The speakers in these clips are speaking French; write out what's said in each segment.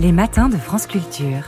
Les matins de France Culture.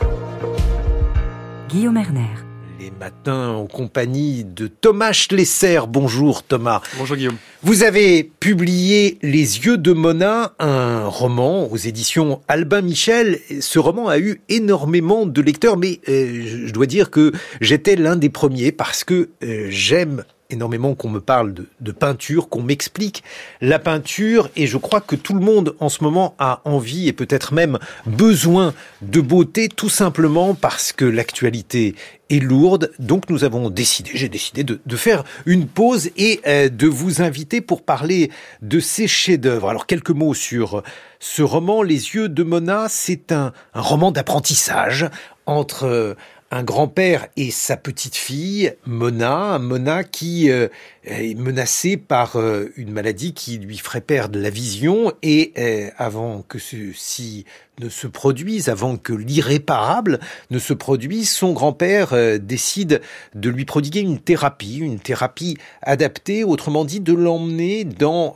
Guillaume Erner. Les matins en compagnie de Thomas Schlesser. Bonjour Thomas. Bonjour Guillaume. Vous avez publié Les yeux de Mona, un roman aux éditions Albin Michel. Ce roman a eu énormément de lecteurs, mais euh, je dois dire que j'étais l'un des premiers parce que euh, j'aime énormément qu'on me parle de, peinture, qu'on m'explique la peinture, et je crois que tout le monde en ce moment a envie et peut-être même besoin de beauté, tout simplement parce que l'actualité est lourde. Donc nous avons décidé, j'ai décidé de, faire une pause et euh, de vous inviter pour parler de ces chefs-d'œuvre. Alors quelques mots sur ce roman, Les yeux de Mona, c'est un, un roman d'apprentissage entre un grand-père et sa petite-fille, Mona, Mona qui euh, est menacée par euh, une maladie qui lui ferait perdre la vision et euh, avant que ceci ne se produise, avant que l'irréparable ne se produise, son grand-père décide de lui prodiguer une thérapie, une thérapie adaptée, autrement dit de l'emmener dans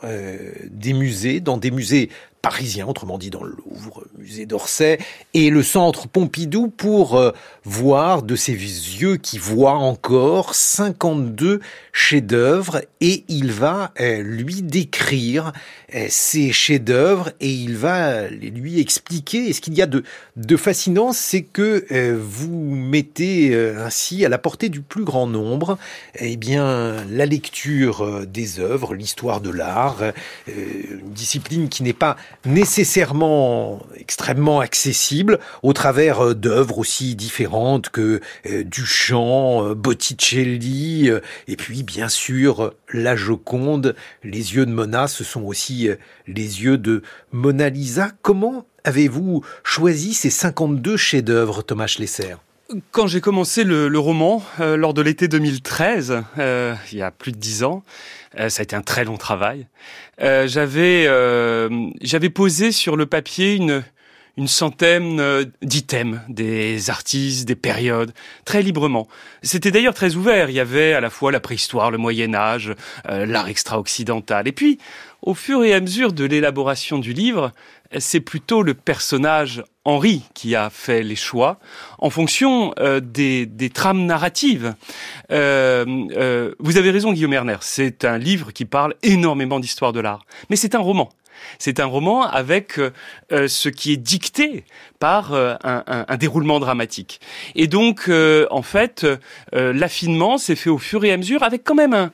des musées, dans des musées parisien, autrement dit dans le Louvre, musée d'Orsay, et le centre Pompidou pour euh, voir de ses yeux qui voient encore 52 chefs-d'œuvre et il va euh, lui décrire euh, ces chefs-d'œuvre et il va lui expliquer. Et ce qu'il y a de, de fascinant, c'est que vous mettez ainsi à la portée du plus grand nombre, eh bien, la lecture des œuvres, l'histoire de l'art, une discipline qui n'est pas nécessairement extrêmement accessible au travers euh, d'œuvres aussi différentes que euh, Duchamp, euh, Botticelli, et puis bien sûr la Joconde, les yeux de Mona, ce sont aussi les yeux de Mona Lisa. Comment avez-vous choisi ces 52 chefs-d'œuvre, Thomas Schlesser? Quand j'ai commencé le, roman lors de l'été 2013, il y a plus de dix ans, ça a été un très long travail. j'avais posé sur le papier une une centaine euh, d'items, des artistes, des périodes, très librement. C'était d'ailleurs très ouvert. Il y avait à la fois la préhistoire, le Moyen Âge, euh, l'art extra-occidental. Et puis, au fur et à mesure de l'élaboration du livre, c'est plutôt le personnage Henri qui a fait les choix en fonction euh, des, trames narratives. vous avez raison, Guillaume Erner, c'est un livre qui parle énormément d'histoire de l'art, mais c'est un roman. C'est un roman avec euh, euh, ce qui est dicté par euh, un, déroulement dramatique. Et donc, en fait, l'affinement s'est fait au fur et à mesure avec quand même un,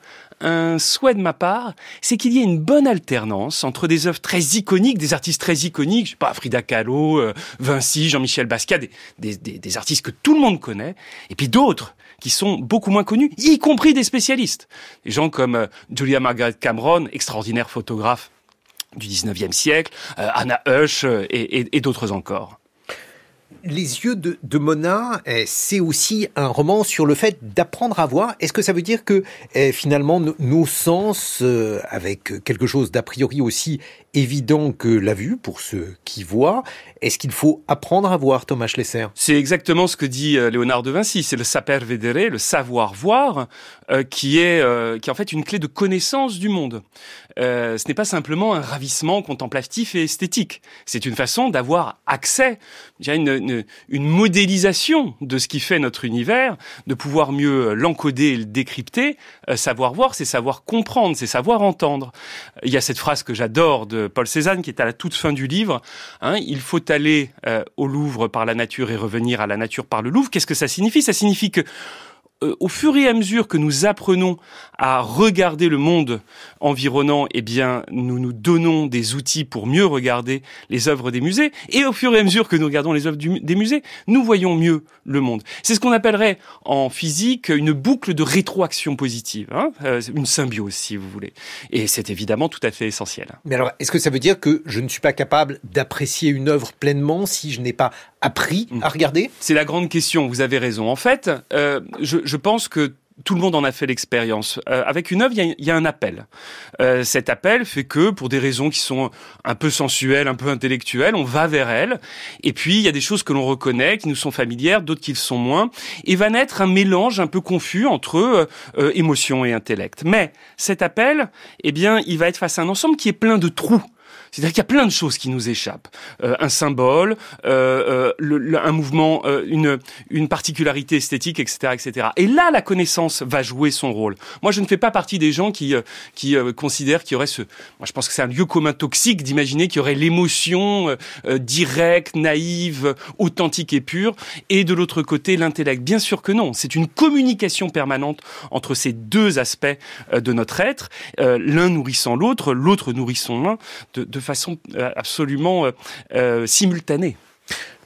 souhait de ma part, c'est qu'il y ait une bonne alternance entre des œuvres très iconiques, des artistes très iconiques, je sais pas, Frida Kahlo, Vinci, Jean-Michel Basquiat, des, artistes que tout le monde connaît, et puis d'autres qui sont beaucoup moins connus, y compris des spécialistes. Des gens comme Julia Margaret Cameron, extraordinaire photographe du 19e siècle, euh, Anna Hush euh, et, d'autres encore. Les yeux de, Mona, eh, c'est aussi un roman sur le fait d'apprendre à voir. Est-ce que ça veut dire que eh, finalement nos sens, euh, avec quelque chose d'a priori aussi évident que la vue pour ceux qui voient. Est-ce qu'il faut apprendre à voir, Thomas Schlesser? C'est exactement ce que dit euh, Léonard de Vinci. C'est le saper vedere, le savoir voir, euh, qui est qui est en fait une clé de connaissance du monde. ce n'est pas simplement un ravissement contemplatif et esthétique. C'est une façon d'avoir accès, une, une modélisation de ce qui fait notre univers, de pouvoir mieux l'encoder et le décrypter. savoir voir, c'est savoir comprendre, c'est savoir entendre. Il y a cette phrase que j'adore de Paul Cézanne, qui est à la toute fin du livre. Hein, il faut aller euh, au Louvre par la nature et revenir à la nature par le Louvre. Qu'est-ce que ça signifie? Ça signifie que euh, au fur et à mesure que nous apprenons à regarder le monde environnant, eh bien, nous nous donnons des outils pour mieux regarder les œuvres des musées. Et au fur et à mesure que nous regardons les œuvres des musées, nous voyons mieux le monde. C'est ce qu'on appellerait en physique une boucle de rétroaction positive, hein euh, une symbiose, si vous voulez. Et c'est évidemment tout à fait essentiel. Mais alors, est-ce que ça veut dire que je ne suis pas capable d'apprécier une œuvre pleinement si je n'ai pas appris à regarder? C'est la grande question. Vous avez raison. En fait, euh, je je pense que tout le monde en a fait l'expérience. Euh, avec une œuvre, il y, a un appel. Euh, cet appel fait que, pour des raisons qui sont un peu sensuelles, un peu intellectuelles, on va vers elle. Et puis, il y a des choses que l'on reconnaît, qui nous sont familières, d'autres qui le sont moins. Et va naître un mélange un peu confus entre euh, émotion et intellect. Mais cet appel, eh bien, il va être face à un ensemble qui est plein de trous. C'est-à-dire qu'il y a plein de choses qui nous échappent. Euh, un symbole, euh, le, un mouvement, une, une particularité esthétique, etc., etc. Et là, la connaissance va jouer son rôle. Moi, je ne fais pas partie des gens qui, qui considèrent qu'il y aurait ce... Moi, je pense que c'est un lieu commun toxique d'imaginer qu'il y aurait l'émotion directe, naïve, authentique et pure, et de l'autre côté, l'intellect. Bien sûr que non. C'est une communication permanente entre ces deux aspects de notre être, l'un nourrissant l'autre, l'autre nourrissant l'un, façon absolument simultanée.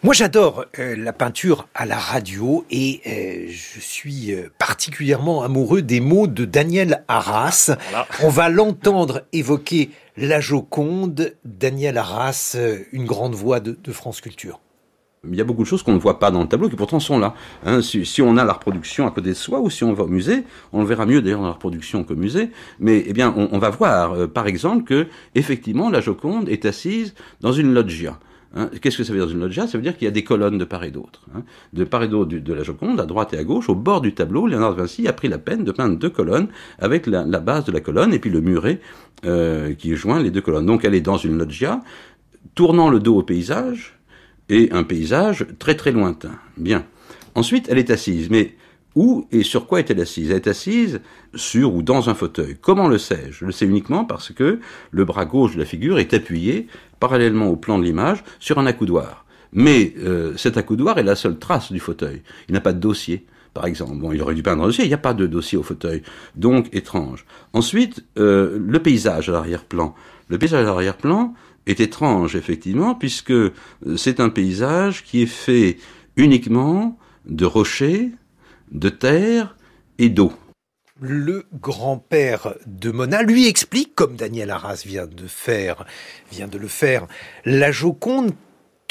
Moi, j'adore la peinture à la radio et je suis particulièrement amoureux des mots de Daniel Arras. On va l'entendre évoquer la Joconde. Daniel Arras, une grande voix de, de France Culture. Il y a beaucoup de choses qu'on ne voit pas dans le tableau qui pourtant sont là. Hein, si, on a la reproduction à côté de soi ou si on va au musée, on le verra mieux d'ailleurs dans la reproduction qu'au musée, mais eh bien on, va voir euh, par exemple que effectivement la Joconde est assise dans une loggia. Hein, Qu'est-ce que ça veut dire dans une loggia? Ça veut dire qu'il y a des colonnes de part et d'autre. Hein. De part et d'autre de la Joconde, à droite et à gauche, au bord du tableau, Léonard de Vinci a pris la peine de peindre deux colonnes avec la, la base de la colonne et puis le muret euh, qui joint les deux colonnes. Donc elle est dans une loggia, tournant le dos au paysage, et un paysage très très lointain. Bien. Ensuite, elle est assise. Mais où et sur quoi est-elle assise? Elle est assise sur ou dans un fauteuil. Comment le sais-je? Je le sais uniquement parce que le bras gauche de la figure est appuyé, parallèlement au plan de l'image, sur un accoudoir. Mais euh, cet accoudoir est la seule trace du fauteuil. Il n'a pas de dossier par exemple. Bon, il aurait dû peindre un dossier, il n'y a pas de dossier au fauteuil. Donc, étrange. Ensuite, euh, le paysage à l'arrière-plan. Le paysage à l'arrière-plan, est étrange, effectivement, puisque euh, c'est un paysage qui est fait uniquement de rochers, de terre et d'eau. Le grand-père de Mona lui explique, comme Daniel Arras vient de faire, vient de le faire, la Joconde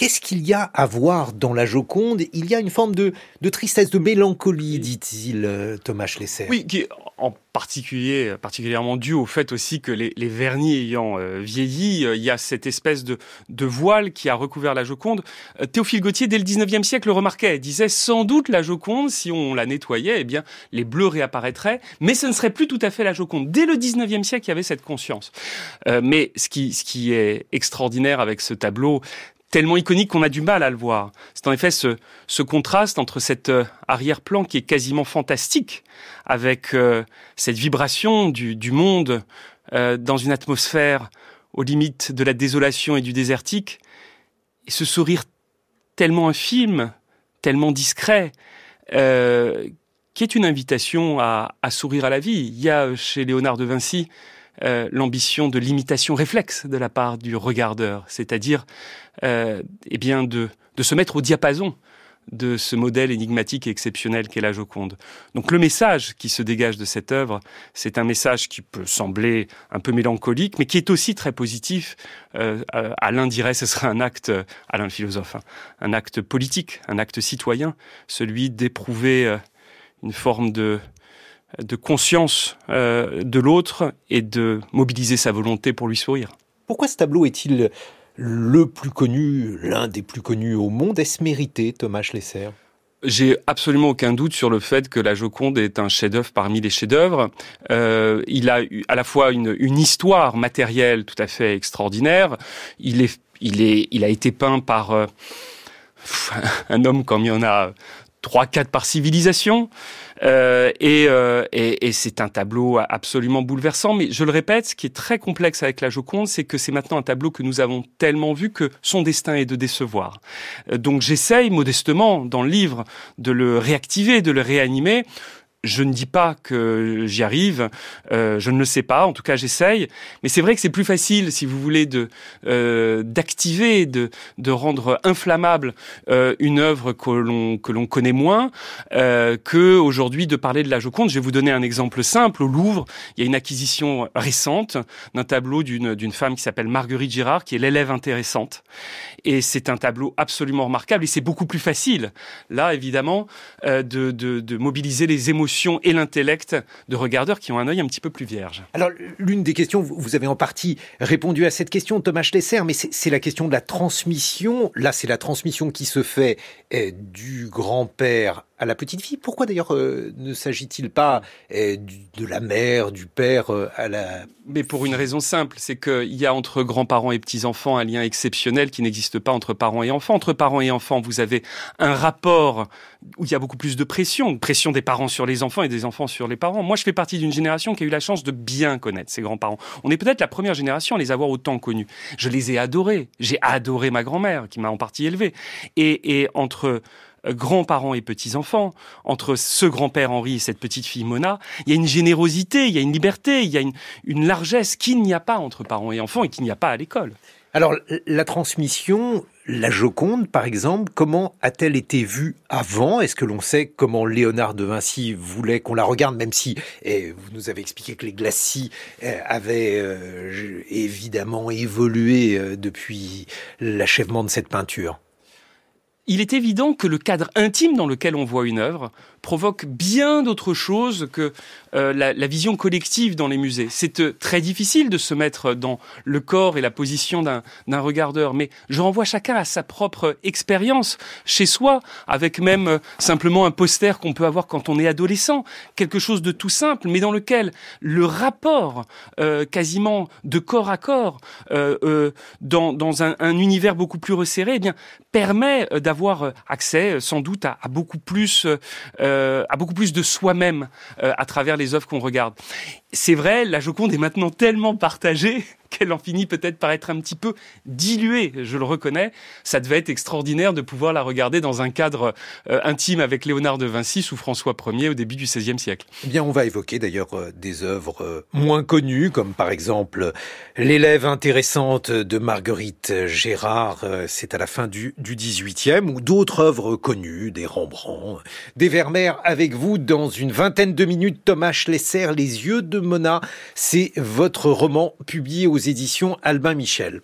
Qu'est-ce qu'il y a à voir dans la Joconde? Il y a une forme de, de tristesse, de mélancolie, dit-il euh, Thomas Schlesser. Oui, qui est en particulier, particulièrement dû au fait aussi que les, les vernis ayant euh, vieilli, euh, il y a cette espèce de, de, voile qui a recouvert la Joconde. Théophile Gautier, dès le 19e siècle, le remarquait. Il disait sans doute la Joconde, si on la nettoyait, eh bien, les bleus réapparaîtraient, mais ce ne serait plus tout à fait la Joconde. Dès le 19e siècle, il y avait cette conscience. mais ce qui, ce qui est extraordinaire avec ce tableau, tellement iconique qu'on a du mal à le voir. C'est en effet ce, ce contraste entre cet euh, arrière-plan qui est quasiment fantastique, avec euh, cette vibration du, du monde euh, dans une atmosphère aux limites de la désolation et du désertique, et ce sourire tellement infime, tellement discret, qui est une invitation à, à, sourire à la vie. Il y a chez Léonard de Vinci euh, l'ambition de l'imitation réflexe de la part du regardeur, c'est-à-dire euh, eh bien de, de se mettre au diapason de ce modèle énigmatique et exceptionnel qu'est la Joconde. Donc le message qui se dégage de cette œuvre, c'est un message qui peut sembler un peu mélancolique, mais qui est aussi très positif. Euh, Alain dirait ce serait un acte, Alain philosophe, hein, un acte politique, un acte citoyen, celui d'éprouver euh, une forme de, de conscience euh, de l'autre et de mobiliser sa volonté pour lui sourire. Pourquoi ce tableau est-il le plus connu, l'un des plus connus au monde? Est-ce mérité, Thomas Schlesser? J'ai absolument aucun doute sur le fait que la Joconde est un chef-d'œuvre parmi les chefs-d'œuvre. Euh, il a à la fois une, une, histoire matérielle tout à fait extraordinaire. Il est, il est, il a été peint par euh, un homme comme il y en a trois, quatre par civilisation. Euh, et, euh, et, et c'est un tableau absolument bouleversant. Mais je le répète, ce qui est très complexe avec la Joconde, c'est que c'est maintenant un tableau que nous avons tellement vu que son destin est de décevoir. Euh, donc j'essaye modestement dans le livre de le réactiver, de le réanimer je ne dis pas que j'y arrive, euh, je ne le sais pas. En tout cas, j'essaye. Mais c'est vrai que c'est plus facile, si vous voulez, de euh, d'activer, de de rendre inflammable euh, une œuvre que l'on que l'on connaît moins, euh, que aujourd'hui de parler de la Joconde. Je vais vous donner un exemple simple. Au Louvre, il y a une acquisition récente d'un tableau d'une d'une femme qui s'appelle Marguerite Girard, qui est l'élève intéressante. Et c'est un tableau absolument remarquable. Et c'est beaucoup plus facile, là évidemment, euh, de, de de mobiliser les émotions et l'intellect de regardeurs qui ont un œil un petit peu plus vierge. Alors, l'une des questions, vous avez en partie répondu à cette question, Thomas Schlesser, mais c'est la question de la transmission. Là, c'est la transmission qui se fait eh, du grand-père à la petite fille. Pourquoi d'ailleurs euh, ne s'agit-il pas euh, de la mère, du père euh, à la... Mais pour une raison simple, c'est qu'il y a entre grands-parents et petits-enfants un lien exceptionnel qui n'existe pas entre parents et enfants. Entre parents et enfants, vous avez un rapport où il y a beaucoup plus de pression, pression des parents sur les enfants et des enfants sur les parents. Moi, je fais partie d'une génération qui a eu la chance de bien connaître ses grands-parents. On est peut-être la première génération à les avoir autant connus. Je les ai adorés. J'ai adoré ma grand-mère, qui m'a en partie élevé. Et, et entre grands-parents et petits-enfants, entre ce grand-père Henri et cette petite fille Mona, il y a une générosité, il y a une liberté, il y a une, largesse qu'il n'y a pas entre parents et enfants et qu'il n'y a pas à l'école. Alors, la transmission, la Joconde, par exemple, comment a-t-elle été vue avant? Est-ce que l'on sait comment Léonard de Vinci voulait qu'on la regarde, même si et vous nous avez expliqué que les glacis eh, avaient euh, évidemment évolué euh, depuis l'achèvement de cette peinture? Il est évident que le cadre intime dans lequel on voit une œuvre provoque bien d'autres choses que euh, la, vision collective dans les musées. C'est euh, très difficile de se mettre dans le corps et la position d'un regardeur, mais je renvoie chacun à sa propre expérience chez soi, avec même euh, simplement un poster qu'on peut avoir quand on est adolescent, quelque chose de tout simple, mais dans lequel le rapport quasiment de corps à corps dans, dans un, un, univers beaucoup plus resserré, eh bien permet d'avoir accès sans doute à, beaucoup plus à beaucoup plus de soi-même euh, à travers les œuvres qu'on regarde. C'est vrai, la Joconde est maintenant tellement partagée qu'elle en finit peut-être par être un petit peu diluée, je le reconnais. Ça devait être extraordinaire de pouvoir la regarder dans un cadre euh, intime avec Léonard de Vinci ou François Ier au début du XVIe siècle. Eh bien, on va évoquer d'ailleurs euh, des œuvres euh, moins connues, comme par exemple L'élève intéressante de Marguerite Gérard, c'est à la fin du, du XVIIIe, ou d'autres œuvres connues, des Rembrandt, des Vermeer, avec vous dans une vingtaine de minutes, Thomas Schlesser, Les yeux de Mona, c'est votre roman publié aux éditions Albin Michel.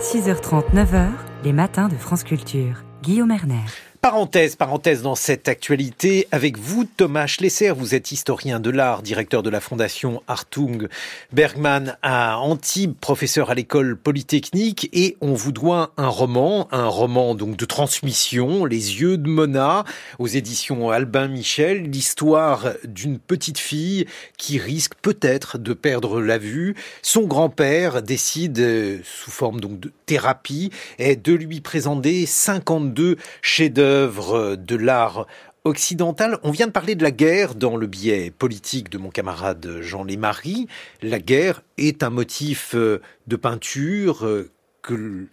6h30, 9h, les matins de France Culture. Guillaume Erner. Parenthèse, parenthèse dans cette actualité avec vous, Thomas Schlesser. Vous êtes historien de l'art, directeur de la fondation Artung Bergman à Antibes, professeur à l'école polytechnique et on vous doit un roman, un roman donc de transmission, Les yeux de Mona aux éditions Albin Michel, l'histoire d'une petite fille qui risque peut-être de perdre la vue. Son grand-père décide sous forme donc de thérapie de lui présenter 52 chefs-d'œuvre de l'art occidental. On vient de parler de la guerre dans le biais politique de mon camarade Jean Lémarie. La guerre est un motif euh, de peinture euh, que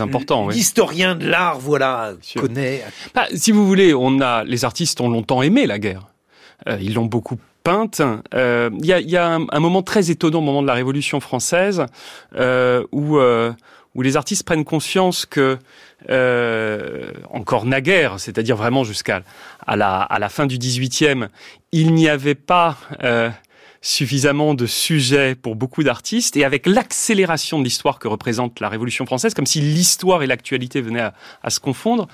important, l'historien de l'art, voilà, connaît. Bah, si vous voulez, on a les artistes ont longtemps aimé la guerre. Euh, ils l'ont beaucoup peinte. Il y a, un, moment très étonnant au moment de la Révolution française où où les artistes prennent conscience que euh, encore naguère, c'est-à-dire vraiment jusqu'à la, fin du XVIIIe, il n'y avait pas euh, suffisamment de sujets pour beaucoup d'artistes, et avec l'accélération de l'histoire que représente la Révolution française, comme si l'histoire et l'actualité venaient à, à se confondre,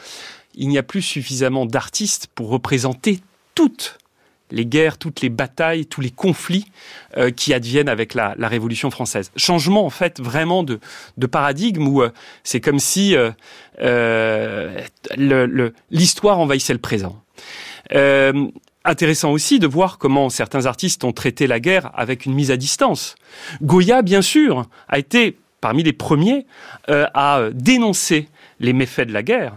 il n'y a plus suffisamment d'artistes pour représenter toutes les guerres, toutes les batailles, tous les conflits euh, qui adviennent avec la, Révolution française. Changement en fait vraiment de, paradigme où euh, c'est comme si euh, l'histoire envahissait le présent. Intéressant aussi de voir comment certains artistes ont traité la guerre avec une mise à distance. Goya, bien sûr, a été parmi les premiers à dénoncer les méfaits de la guerre.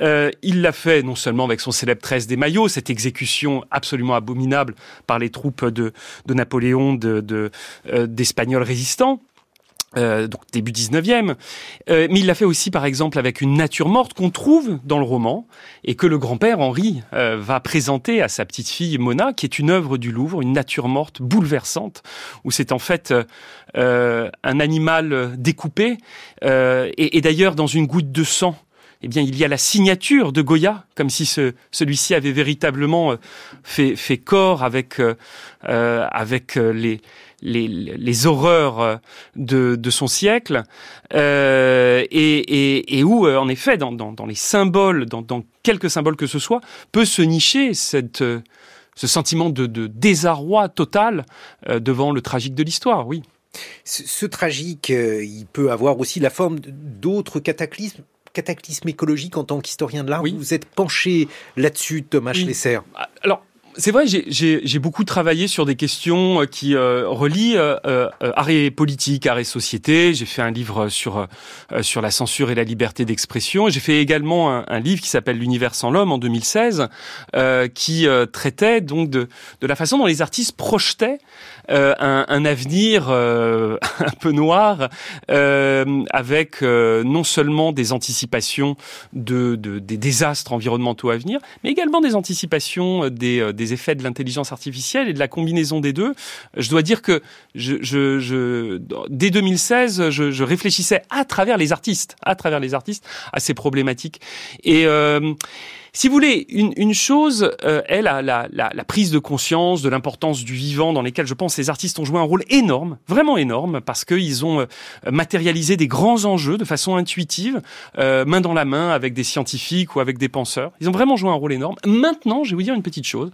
Euh, il l'a fait non seulement avec son célèbre 13 des maillots, cette exécution absolument abominable par les troupes de, Napoléon euh, d'Espagnols résistants, euh, donc début 19e. mais il l'a fait aussi, par exemple, avec une nature morte qu'on trouve dans le roman et que le grand-père Henri va présenter à sa petite fille Mona, qui est une œuvre du Louvre, une nature morte bouleversante, où c'est en fait un animal découpé et d'ailleurs dans une goutte de sang eh bien, il y a la signature de Goya, comme si ce, celui-ci avait véritablement euh, fait, corps avec, euh, euh les, horreurs de, son siècle, et, où, en effet, dans, les symboles, dans, quelques symboles que ce soit, peut se nicher ce sentiment de, désarroi total devant le tragique de l'histoire, oui. Ce tragique, il peut avoir aussi la forme d'autres cataclysmes cataclysme écologique en tant qu'historien de l'art. Oui. Vous êtes penché là-dessus, Thomas. Schlesser. Alors, c'est vrai, j'ai beaucoup travaillé sur des questions euh, qui euh, relient euh, euh, arrêt politique, arrêt société. J'ai fait un livre sur sur la censure et la liberté d'expression. J'ai fait également un, un, livre qui s'appelle L'univers sans l'homme en 2016, euh, qui traitait donc de, de la façon dont les artistes projetaient un, un, avenir un peu noir, avec non seulement des anticipations de, de, des désastres environnementaux à venir, mais également des anticipations des, des des effets de l'intelligence artificielle et de la combinaison des deux. Je dois dire que je, je, je dès 2016, je, je, réfléchissais à travers les artistes, à travers les artistes, à ces problématiques. Et euh, si vous voulez, une, une chose euh, est la, la, la, la, prise de conscience de l'importance du vivant dans lesquels je pense les artistes ont joué un rôle énorme, vraiment énorme, parce qu'ils ont euh, matérialisé des grands enjeux de façon intuitive, euh, main dans la main avec des scientifiques ou avec des penseurs. Ils ont vraiment joué un rôle énorme. Maintenant, je vais vous dire une petite chose.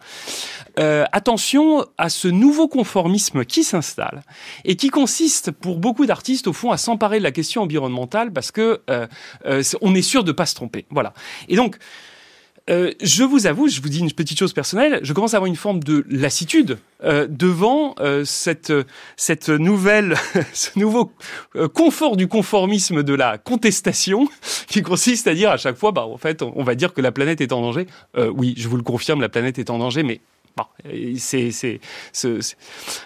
Euh, attention à ce nouveau conformisme qui s'installe et qui consiste pour beaucoup d'artistes au fond à s'emparer de la question environnementale parce que euh, euh, on est sûr de pas se tromper. Voilà. Et donc euh, je vous avoue, je vous dis une petite chose personnelle, je commence à avoir une forme de lassitude euh, devant euh, cette cette nouvelle, ce nouveau euh, confort du conformisme de la contestation, qui consiste à dire à chaque fois, bah en fait, on, on va dire que la planète est en danger. oui, je vous le confirme, la planète est en danger, mais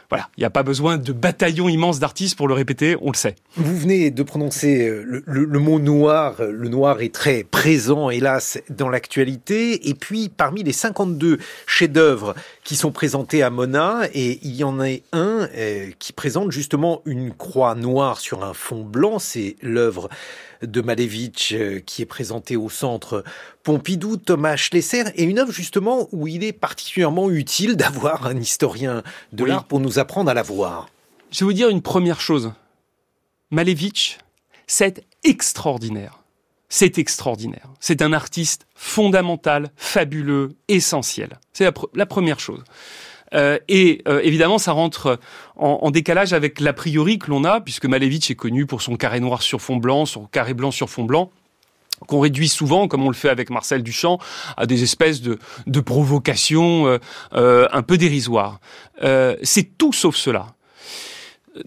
Voilà, il n'y a pas besoin de bataillons immenses d'artistes pour le répéter, on le sait. Vous venez de prononcer le, le, mot noir. Le noir est très présent, hélas, dans l'actualité. Et puis, parmi les 52 chefs-d'œuvre qui sont présentés à Mona, et il y en a un euh, qui présente justement une croix noire sur un fond blanc. C'est l'œuvre de Malevich euh, qui est présentée au centre Pompidou, Thomas Schlesser, et une œuvre justement où il est particulièrement utile d'avoir un historien de oui. l'art pour nous apprendre à la voir. Je vais vous dire une première chose. Malevich, c'est extraordinaire. C'est extraordinaire. C'est un artiste fondamental, fabuleux, essentiel. C'est la, pr la, première chose. Euh, et euh, évidemment, ça rentre en, en décalage avec l'a priori que l'on a, puisque Malevich est connu pour son carré noir sur fond blanc, son carré blanc sur fond blanc qu'on réduit souvent, comme on le fait avec Marcel Duchamp, à des espèces de, de provocations euh, euh, un peu dérisoires. Euh, c'est tout sauf cela.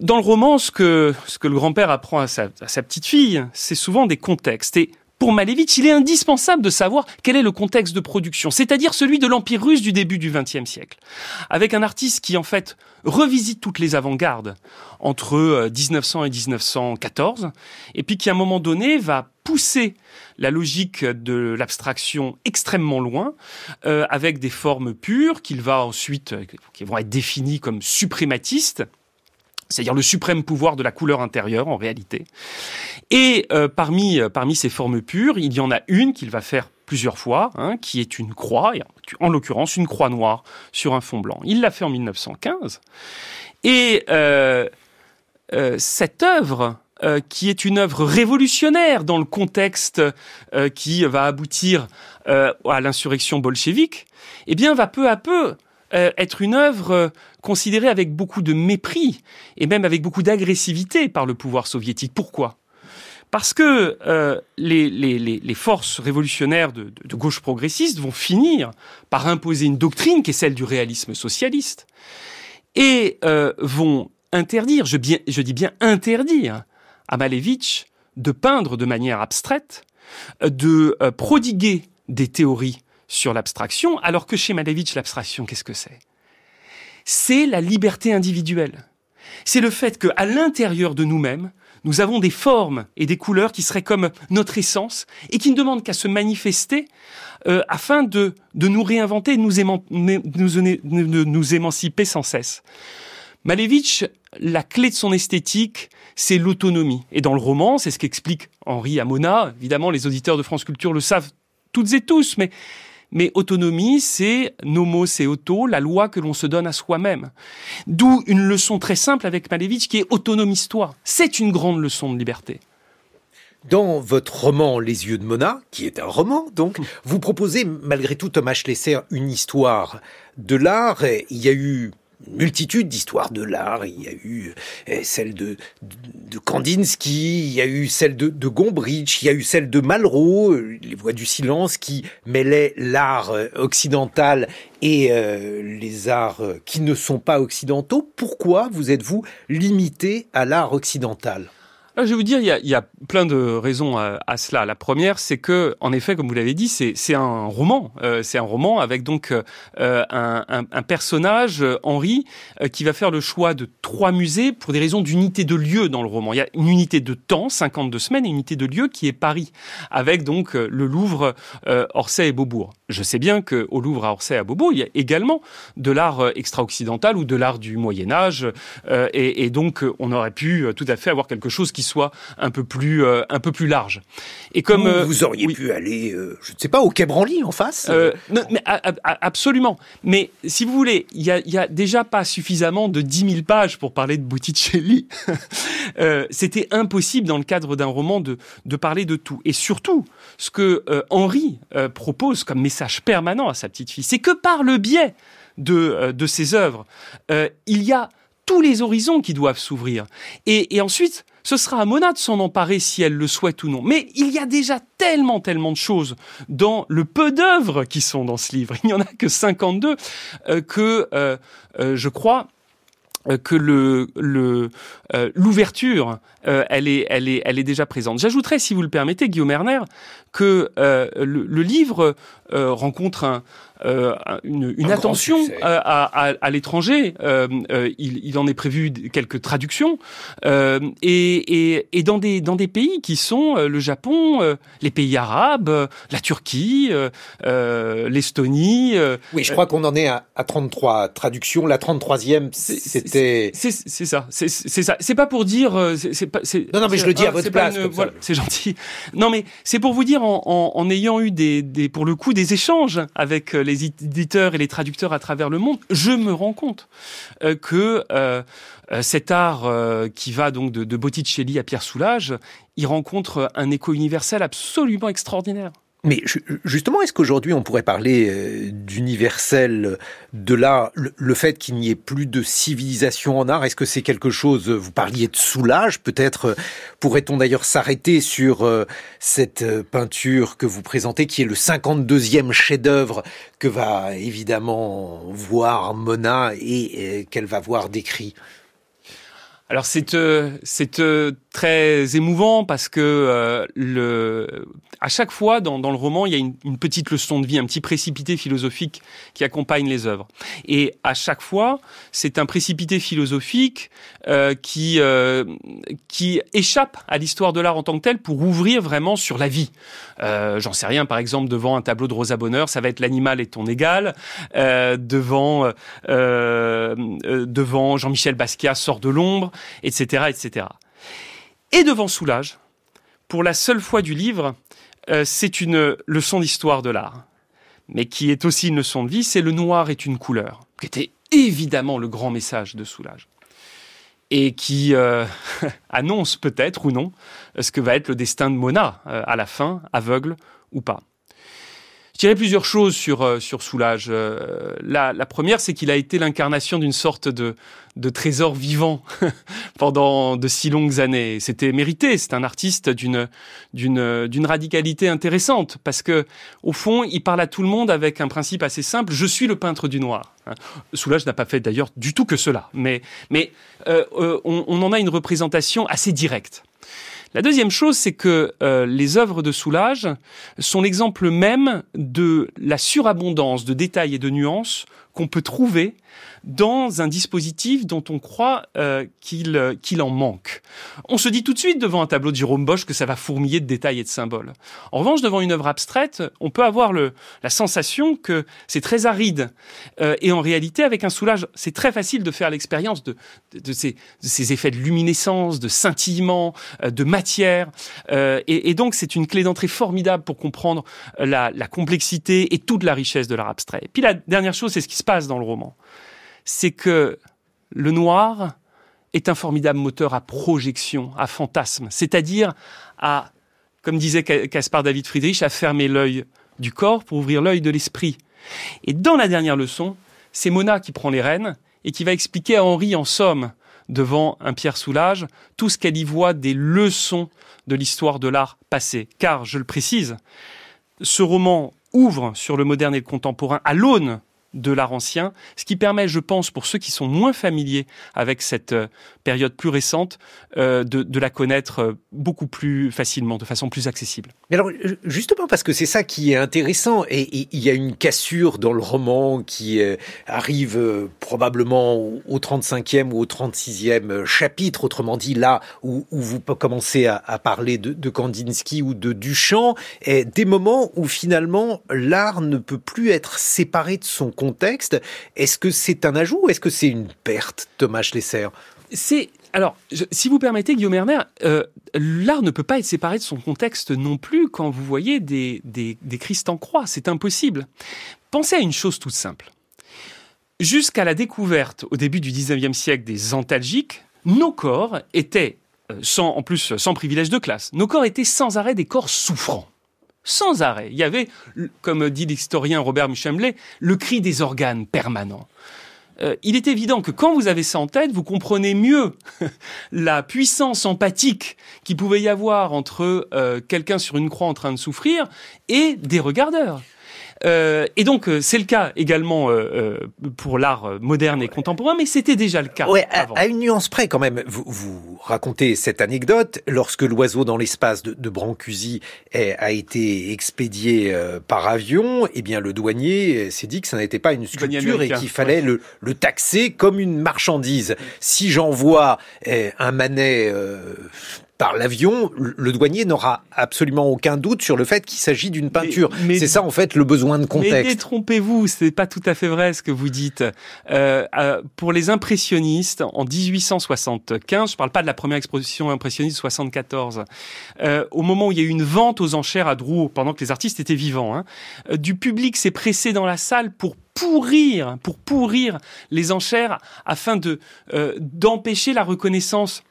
Dans le roman, ce que, ce que le grand-père apprend à sa, à sa petite fille, c'est souvent des contextes. Et pour Malevich, il est indispensable de savoir quel est le contexte de production, c'est-à-dire celui de l'Empire russe du début du XXe siècle, avec un artiste qui en fait revisite toutes les avant-gardes entre 1900 et 1914, et puis qui à un moment donné va pousser la logique de l'abstraction extrêmement loin, euh, avec des formes pures qu'il va ensuite, qui vont être définies comme suprématistes, c'est-à-dire le suprême pouvoir de la couleur intérieure en réalité. Et euh, parmi, euh, parmi ces formes pures, il y en a une qu'il va faire plusieurs fois, hein, qui est une croix, en l'occurrence une croix noire sur un fond blanc. Il l'a fait en 1915. Et euh, euh, cette œuvre, euh, qui est une œuvre révolutionnaire dans le contexte euh, qui va aboutir euh, à l'insurrection bolchevique, eh bien va peu à peu être une œuvre considérée avec beaucoup de mépris et même avec beaucoup d'agressivité par le pouvoir soviétique. Pourquoi? Parce que euh, les, les, les, forces révolutionnaires de, de, gauche progressiste vont finir par imposer une doctrine qui est celle du réalisme socialiste et euh, vont interdire, je, je dis bien interdire, à Malevich de peindre de manière abstraite, de euh, prodiguer des théories sur l'abstraction, alors que chez Malevich, l'abstraction, qu'est-ce que c'est? C'est la liberté individuelle. C'est le fait qu'à l'intérieur de nous-mêmes, nous avons des formes et des couleurs qui seraient comme notre essence et qui ne demandent qu'à se manifester euh, afin de, de nous réinventer, de nous, nous, nous, émanciper sans cesse. Malevich, la clé de son esthétique, c'est l'autonomie. Et dans le roman, c'est ce qu'explique Henri Amona. Évidemment, les auditeurs de France Culture le savent toutes et tous, mais autonomie, c'est nomos et auto, la loi que l'on se donne à soi-même. D'où une leçon très simple avec Malevich qui est autonomise-toi. C'est une grande leçon de liberté. Dans votre roman Les yeux de Mona, qui est un roman donc, vous proposez malgré tout Thomas Schlesser une histoire de l'art. Il y a eu multitude d'histoires de l'art. Il y a eu euh, celle de, Kandinsky, il y a eu celle de, de Gombrich, il y a eu celle de Malraux, euh, Les Voix du Silence, qui mêlait l'art euh, occidental et les arts qui ne sont pas occidentaux. Pourquoi vous êtes-vous limité à l'art occidental? Ah, je vais vous dire, il y a, plein de raisons à, cela. La première, c'est que, en effet, comme vous l'avez dit, c'est un roman. Euh, c'est un roman avec donc euh, un, personnage, Henri, euh, qui va faire le choix de trois musées pour des raisons d'unité de lieu dans le roman. Il y a une unité de temps, 52 semaines, et une unité de lieu qui est Paris, avec donc le Louvre, Orsay et Beaubourg. Je sais bien qu'au Louvre, à Orsay, à Beaubourg, il y a également de l'art extra-occidental ou de l'art du Moyen Âge, et, donc on aurait pu tout à fait avoir quelque chose qui soit un peu plus euh, un peu plus large. Et comme vous, euh, vous auriez pu aller, euh, je ne sais pas, au Quai Branly en face. Non, mais, absolument. Mais si vous voulez, il y a, y a déjà pas suffisamment de 10 000 pages pour parler de Botticelli. C'était impossible dans le cadre d'un roman de de parler de tout. Et surtout, ce que Henri propose comme message permanent à sa petite fille, c'est que par le biais de, de ses œuvres, il y a tous les horizons qui doivent s'ouvrir. Et, et, ensuite, ce sera à Mona de s'en emparer si elle le souhaite ou non. Mais il y a déjà tellement, tellement de choses dans le peu d'œuvres qui sont dans ce livre. Il n'y en a que 52 euh, que euh, euh, je crois que le l'ouverture elle est déjà présente. J'ajouterais si vous le permettez Guillaume Erner que le, livre rencontre un euh, une, une attention à, à, à l'étranger. Euh, euh, il, il, en est prévu quelques traductions euh, et, et, et, dans des dans des pays qui sont le Japon, les pays arabes, la Turquie, l'Estonie. oui, je crois qu'on en est à, à 33 traductions. La 33e, c'était. C'est ça. C'est ça. C'est pas pour dire. C'est pas. Non, non, mais je le dis à votre place. voilà, c'est gentil. Non, mais c'est pour vous dire en, en, en ayant eu des, des, pour le coup, des échanges avec les éditeurs et les traducteurs à travers le monde, je me rends compte euh, que euh, euh, cet art qui va donc de, Botticelli à Pierre Soulages, il rencontre un écho universel absolument extraordinaire. Mais justement, est-ce qu'aujourd'hui on pourrait parler euh, d'universel de là, le, fait qu'il n'y ait plus de civilisation en art? Est-ce que c'est quelque chose, vous parliez de soulage, peut-être? Euh, pourrait-on d'ailleurs s'arrêter sur euh, cette peinture que vous présentez, qui est le 52e chef-d'œuvre que va évidemment voir Mona et qu'elle va voir décrit? Alors c'est euh, c'est euh, très émouvant parce que euh, le à chaque fois dans, dans le roman il y a une, petite leçon de vie, un petit précipité philosophique qui accompagne les œuvres. Et à chaque fois c'est un précipité philosophique qui qui échappe à l'histoire de l'art en tant que tel pour ouvrir vraiment sur la vie. J'en sais rien par exemple devant un tableau de Rosa Bonheur ça va être l'animal est ton égal. devant devant Jean-Michel Basquiat sort de l'ombre etc., etc. Et devant Soulage, pour la seule fois du livre, euh, c'est une leçon d'histoire de l'art, mais qui est aussi une leçon de vie, c'est le noir est une couleur, qui était évidemment le grand message de Soulage, et qui euh, annonce peut-être ou non ce que va être le destin de Mona euh, à la fin, aveugle ou pas. Je dirais plusieurs choses sur euh, sur Soulage. Euh, la, la première, c'est qu'il a été l'incarnation d'une sorte de de trésor vivant pendant de si longues années. C'était mérité. C'est un artiste d'une d'une d'une radicalité intéressante parce que au fond, il parle à tout le monde avec un principe assez simple. Je suis le peintre du noir. Hein. Soulage n'a pas fait d'ailleurs du tout que cela, mais mais euh, on, on en a une représentation assez directe. La deuxième chose, c'est que euh, les œuvres de Soulage sont l'exemple même de la surabondance de détails et de nuances qu'on peut trouver dans un dispositif dont on croit euh, qu'il euh, qu'il en manque. On se dit tout de suite devant un tableau de Jérôme Bosch que ça va fourmiller de détails et de symboles. En revanche, devant une œuvre abstraite, on peut avoir le, la sensation que c'est très aride. Euh, et en réalité, avec un soulage, c'est très facile de faire l'expérience de, de, ces, de, ces, effets de luminescence, de scintillement, euh, de matière. Euh, et, et, donc, c'est une clé d'entrée formidable pour comprendre la, la complexité et toute la richesse de l'art abstrait. Et puis la dernière chose, c'est ce qui se passe dans le roman c'est que le noir est un formidable moteur à projection, à fantasme, c'est-à-dire à, comme disait Caspar David Friedrich, à fermer l'œil du corps pour ouvrir l'œil de l'esprit. Et dans la dernière leçon, c'est Mona qui prend les rênes et qui va expliquer à Henri en somme devant un Pierre Soulages tout ce qu'elle y voit des leçons de l'histoire de l'art passé. Car, je le précise, ce roman ouvre sur le moderne et le contemporain à l'aune de l'art ancien, ce qui permet, je pense, pour ceux qui sont moins familiers avec cette euh, période plus récente, euh, de, la connaître euh, beaucoup plus facilement, de façon plus accessible. Mais alors, justement, parce que c'est ça qui est intéressant, et il y a une cassure dans le roman qui arrive probablement au 35e ou au 36e chapitre, autrement dit, là où, vous commencez à, parler de, Kandinsky ou de Duchamp, et des moments où finalement l'art ne peut plus être séparé de son contexte. Est-ce que c'est un ajout ou est-ce que c'est une perte, Thomas Schlesser? C'est alors, si vous permettez, Guillaume Erner, euh, l'art ne peut pas être séparé de son contexte non plus quand vous voyez des, des, des Christ en croix. C'est impossible. Pensez à une chose toute simple. Jusqu'à la découverte, au début du 19e siècle, des antalgiques, nos corps étaient, euh, sans, en plus sans privilège de classe, nos corps étaient sans arrêt des corps souffrants sans arrêt. Il y avait, comme dit l'historien Robert Muchemblay, le cri des organes permanent. Euh, il est évident que quand vous avez ça en tête, vous comprenez mieux la puissance empathique qui pouvait y avoir entre euh, quelqu'un sur une croix en train de souffrir et des regardeurs. Euh, et donc, euh, c'est le cas également euh, pour l'art moderne et contemporain, mais c'était déjà le cas. Ouais, à, une nuance près quand même. Vous, vous, racontez cette anecdote lorsque l'oiseau dans l'espace de, de Brancusi a été expédié par avion. Eh bien, le douanier s'est dit que ça n'était pas une sculpture et qu'il fallait le, le, taxer comme une marchandise. Si j'envoie un manet par l'avion, le douanier n'aura absolument aucun doute sur le fait qu'il s'agit d'une peinture. C'est ça en fait le besoin de contexte. Mais détrompez-vous, c'est pas tout à fait vrai ce que vous dites. Euh, euh, pour les impressionnistes, en 1875, je parle pas de la première exposition impressionniste 74, euh, au moment où il y a eu une vente aux enchères à Drouot, pendant que les artistes étaient vivants, hein, euh, du public s'est pressé dans la salle pour pourrir, pour pourrir les enchères afin de euh, d'empêcher la reconnaissance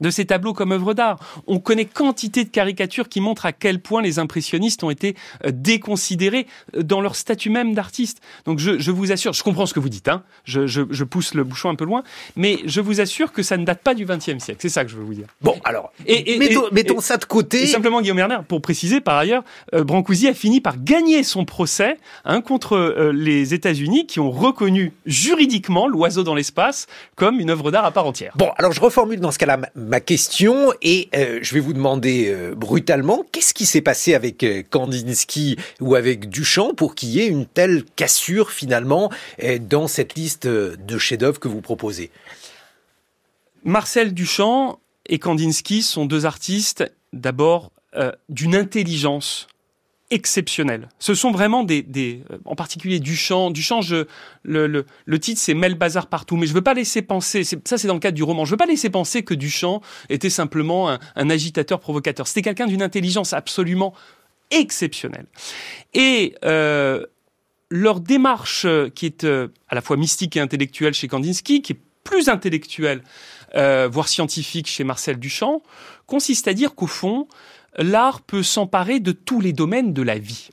de ces tableaux comme œuvres d'art. On connaît quantité de caricatures qui montrent à quel point les impressionnistes ont été euh, déconsidérés euh, dans leur statut même d'artiste. Donc je, je, vous assure, je comprends ce que vous dites, hein, je, je, je, pousse le bouchon un peu loin, mais je vous assure que ça ne date pas du XXe siècle. C'est ça que je veux vous dire. Bon, alors, et, mettons, mettons ça de côté. Et simplement, Guillaume Werner, pour préciser, par ailleurs, euh, Brancusi a fini par gagner son procès hein, contre euh, les États-Unis qui ont reconnu juridiquement l'oiseau dans l'espace comme une œuvre d'art à part entière. Bon, alors je reformule dans ce cas-là ma question et euh, je vais vous demander euh, brutalement qu'est-ce qui s'est passé avec euh, Kandinsky ou avec Duchamp pour qu'il y ait une telle cassure finalement dans cette liste de chefs-d'œuvre que vous proposez? Marcel Duchamp et Kandinsky sont deux artistes d'abord d'une intelligence exceptionnels. Ce sont vraiment des, euh, en particulier Duchamp. Duchamp, le, le, titre c'est Mel Bazar partout, mais je veux pas laisser penser, ça c'est dans le cadre du roman, je veux pas laisser penser que Duchamp était simplement un, agitateur provocateur. C'était quelqu'un d'une intelligence absolument exceptionnelle. Et euh, leur démarche, euh, qui est à la fois mystique et intellectuelle chez Kandinsky, qui est plus intellectuelle, voire scientifique chez Marcel Duchamp, consiste à dire qu'au fond, l'art peut s'emparer de tous les domaines de la vie,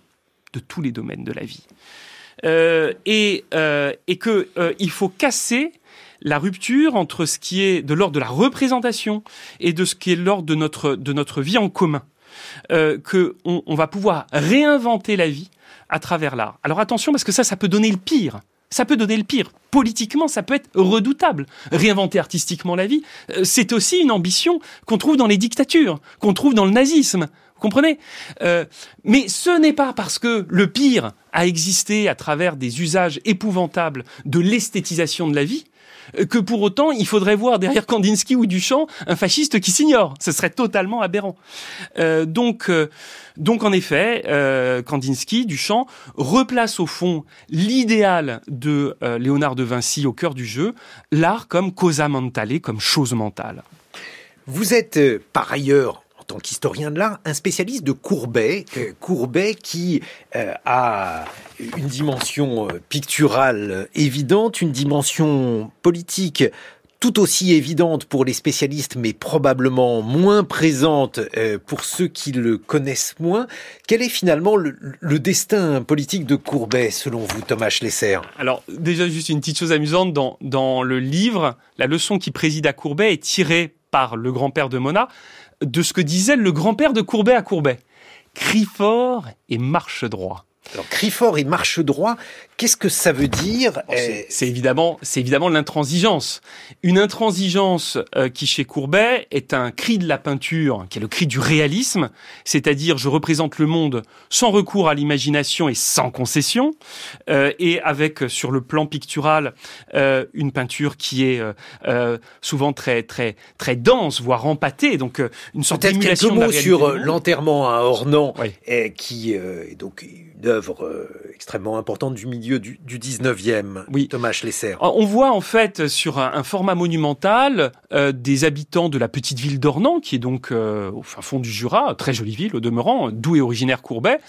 de tous les domaines de la vie, euh, et, euh, et que euh, il faut casser la rupture entre ce qui est de l'ordre de la représentation et de ce qui est de l'ordre de notre de notre vie en commun, euh, que on, on va pouvoir réinventer la vie à travers l'art. Alors attention parce que ça, ça peut donner le pire ça peut donner le pire. Politiquement, ça peut être redoutable. Réinventer artistiquement la vie, euh, c'est aussi une ambition qu'on trouve dans les dictatures, qu'on trouve dans le nazisme. Vous comprenez? Euh, Mais ce n'est pas parce que le pire a existé à travers des usages épouvantables de l'esthétisation de la vie que pour autant il faudrait voir derrière Kandinsky ou Duchamp un fasciste qui s'ignore. Ce serait totalement aberrant. Euh, donc, euh, donc en effet, euh, Kandinsky, Duchamp replace au fond l'idéal de euh, Léonard de Vinci au cœur du jeu, l'art comme causa mentale, comme chose mentale. Vous êtes par ailleurs tant qu'historien de l'art, un spécialiste de Courbet, euh, Courbet qui euh, a une dimension euh, picturale évidente, une dimension politique tout aussi évidente pour les spécialistes, mais probablement moins présente pour ceux qui le connaissent moins. Quel est finalement le, destin politique de Courbet, selon vous, Thomas Schlesser? Alors, déjà, juste une petite chose amusante, dans, dans le livre, la leçon qui préside à Courbet est tirée par le grand-père de Mona de ce que disait le grand-père de Courbet à Courbet. Crie fort et marche droit. Alors, crie fort et marche droit, Qu'est-ce que ça veut dire C'est évidemment, c'est évidemment l'intransigeance. Une intransigeance euh, qui chez Courbet est un cri de la peinture, qui est le cri du réalisme, c'est-à-dire je représente le monde sans recours à l'imagination et sans concession, euh, et avec sur le plan pictural euh, une peinture qui est souvent très très très dense, voire empâtée, donc une sorte d'émulation quelques mots sur l'enterrement à Ornans, qui est donc une œuvre extrêmement importante du milieu du, 19e, oui. Thomas Schlesser. Ah, on voit en fait sur un, format monumental euh, des habitants de la petite ville d'Ornans, qui est donc euh, au fin fond du Jura, très jolie ville au demeurant, d'où est originaire Courbet.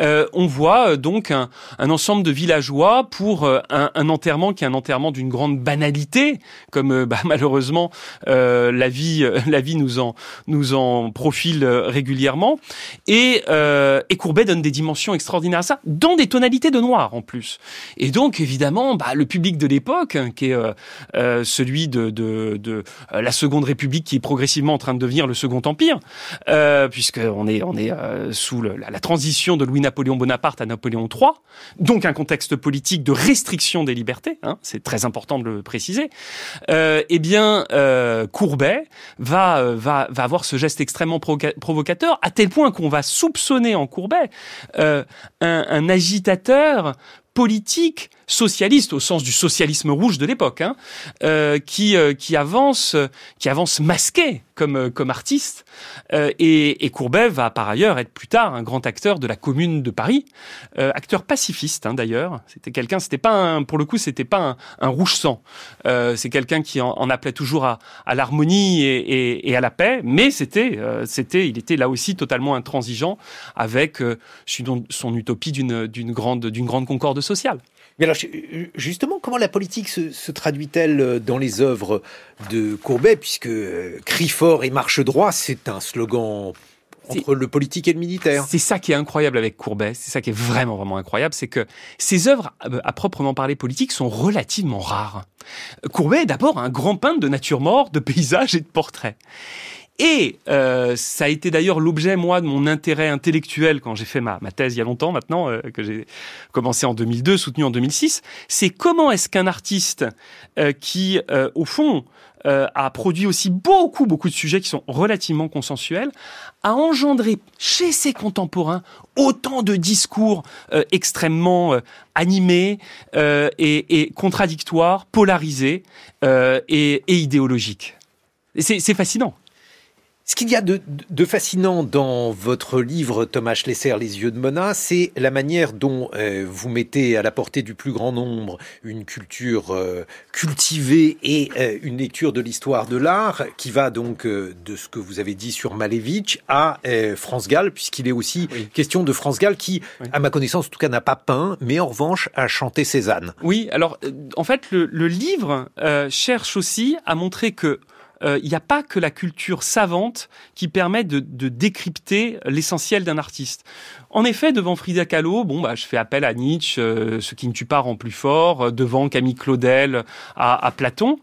Euh, on voit donc un, ensemble de villageois pour un, enterrement qui est un enterrement d'une grande banalité, comme bah, malheureusement la vie la vie nous en nous en profile régulièrement. Et, et Courbet donne des dimensions extraordinaires ça, dans des tonalités de noir en plus. Et donc, évidemment, bah, le public de l'époque, hein, qui est euh, euh, celui de, de, de euh, la Seconde République, qui est progressivement en train de devenir le Second Empire, euh, puisqu'on est, on est sous le, la, transition de Louis-Napoléon Bonaparte à Napoléon III, donc un contexte politique de restriction des libertés, hein, c'est très important de le préciser, eh bien, Courbet va, va, va avoir ce geste extrêmement provocateur, à tel point qu'on va soupçonner en Courbet un, un agitateur politique socialiste au sens du socialisme rouge de l'époque, hein, euh, qui euh, qui avance qui avance masqué comme euh, comme artiste. et, et, Courbet va par ailleurs être plus tard un grand acteur de la Commune de Paris, acteur pacifiste hein, d'ailleurs. C'était quelqu'un, c'était pas un, pour le coup, c'était pas un, rouge sang. c'est quelqu'un qui en, appelait toujours à, à l'harmonie et, et, et, à la paix, mais c'était c'était il était là aussi totalement intransigeant avec son utopie d'une d'une grande d'une grande concorde Mais alors, justement, comment la politique se, traduit-elle euh, dans les œuvres de Courbet, puisque euh, cri fort et marche droit, c'est un slogan entre le politique et le militaire. C'est ça qui est incroyable avec Courbet, c'est ça qui est vraiment vraiment incroyable, c'est que ses œuvres à proprement parler politiques sont relativement rares. Courbet est d'abord un grand peintre de nature morte, de paysages et de portraits. Et euh, ça a été d'ailleurs l'objet, moi, de mon intérêt intellectuel quand j'ai fait ma, thèse il y a longtemps maintenant, euh, que j'ai commencé en 2002, soutenu en 2006. C'est comment est-ce qu'un artiste euh, qui, euh, au fond, euh, a produit aussi beaucoup, beaucoup de sujets qui sont relativement consensuels, a engendré chez ses contemporains autant de discours extrêmement animés et, et, contradictoires, polarisés et, et idéologiques. C'est fascinant. Ce qu'il y a de, fascinant dans votre livre Thomas Schlesser, Les yeux de Mona, c'est la manière dont euh, vous mettez à la portée du plus grand nombre une culture euh, cultivée et euh, une lecture de l'histoire de l'art qui va donc de ce que vous avez dit sur Malevich à France Gall, puisqu'il est aussi question de France Gall qui, à ma connaissance, en tout cas, n'a pas peint, mais en revanche a chanté Cézanne. Oui, alors en fait, le, le livre cherche aussi à montrer que euh, il n'y a pas que la culture savante qui permet de, décrypter l'essentiel d'un artiste. En effet, devant Frida Kahlo, bon, bah, je fais appel à Nietzsche, euh, ce qui ne tue pas rend plus fort, euh, devant Camille Claudel, à, Platon.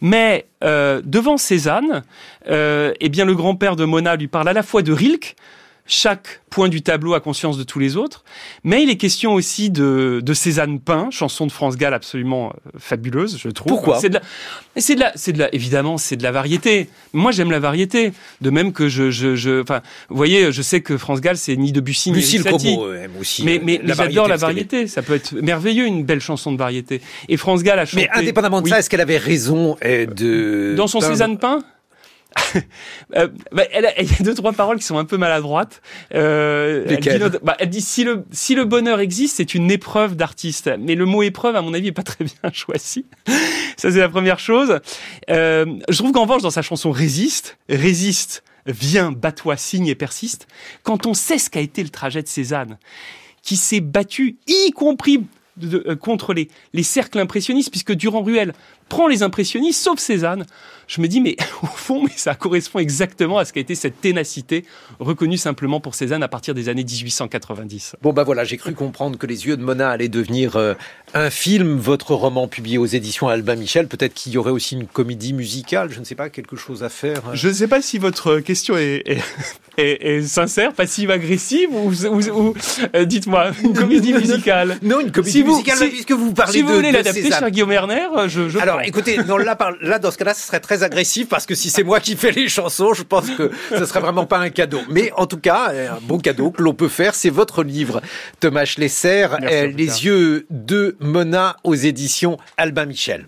Mais devant Cézanne, eh bien, le grand-père de Mona lui parle à la fois de Rilke, chaque point du tableau a conscience de tous les autres, mais il est question aussi de, de Cézanne Pain, chanson de France Gall absolument euh, fabuleuse, je trouve. Pourquoi? C'est de la, c'est de la, c'est de la, évidemment, c'est de la variété. Moi, j'aime la variété. De même que je, je, je, enfin, vous voyez, je sais que France Gall, c'est ni Debussy ni Como aime aussi. Mais, mais, mais j'adore la variété. Ça peut être merveilleux, une belle chanson de variété. Et France Gall a chanté. Mais indépendamment de ça, est-ce qu'elle avait raison euh, de dans son Cézanne Pain euh, bah, elle, il y a deux trois paroles qui sont un peu maladroites. Euh, elle, dit, bah, elle dit si le si le bonheur existe, c'est une épreuve d'artiste. Mais le mot épreuve, à mon avis, est pas très bien choisi. Ça c'est la première chose. Euh, je trouve qu'en revanche, dans sa chanson Résiste, résiste, viens, bats-toi, signe et persiste. Quand on sait ce qu'a été le trajet de Cézanne, qui s'est battu, y compris euh, contre les, les cercles impressionnistes, puisque Durand-Ruel prend les impressionnistes, sauf Cézanne. Je me dis, mais au fond, mais ça correspond exactement à ce qu'a été cette ténacité reconnue simplement pour Cézanne à partir des années 1890. Bon, bah voilà, j'ai cru comprendre que Les Yeux de Mona allaient devenir euh, un film, votre roman publié aux éditions Albin Michel. Peut-être qu'il y aurait aussi une comédie musicale, je ne sais pas, quelque chose à faire. Euh. Je ne sais pas si votre question est, est, sincère, passive-agressive ou, euh, dites-moi, une comédie musicale. Non, une comédie musicale, puisque vous parlez si de. Si vous voulez l'adapter cher Guillaume Erner, je. je Alors, écoutez, non, là, là, dans ce cas-là, ce serait très agressif parce que si c'est moi qui fais les chansons, je pense que ce serait vraiment pas un cadeau. Mais en tout cas, un bon cadeau que l'on peut faire, c'est votre livre, Thomas Schlesser, Les yeux de Mona aux éditions Albin Michel.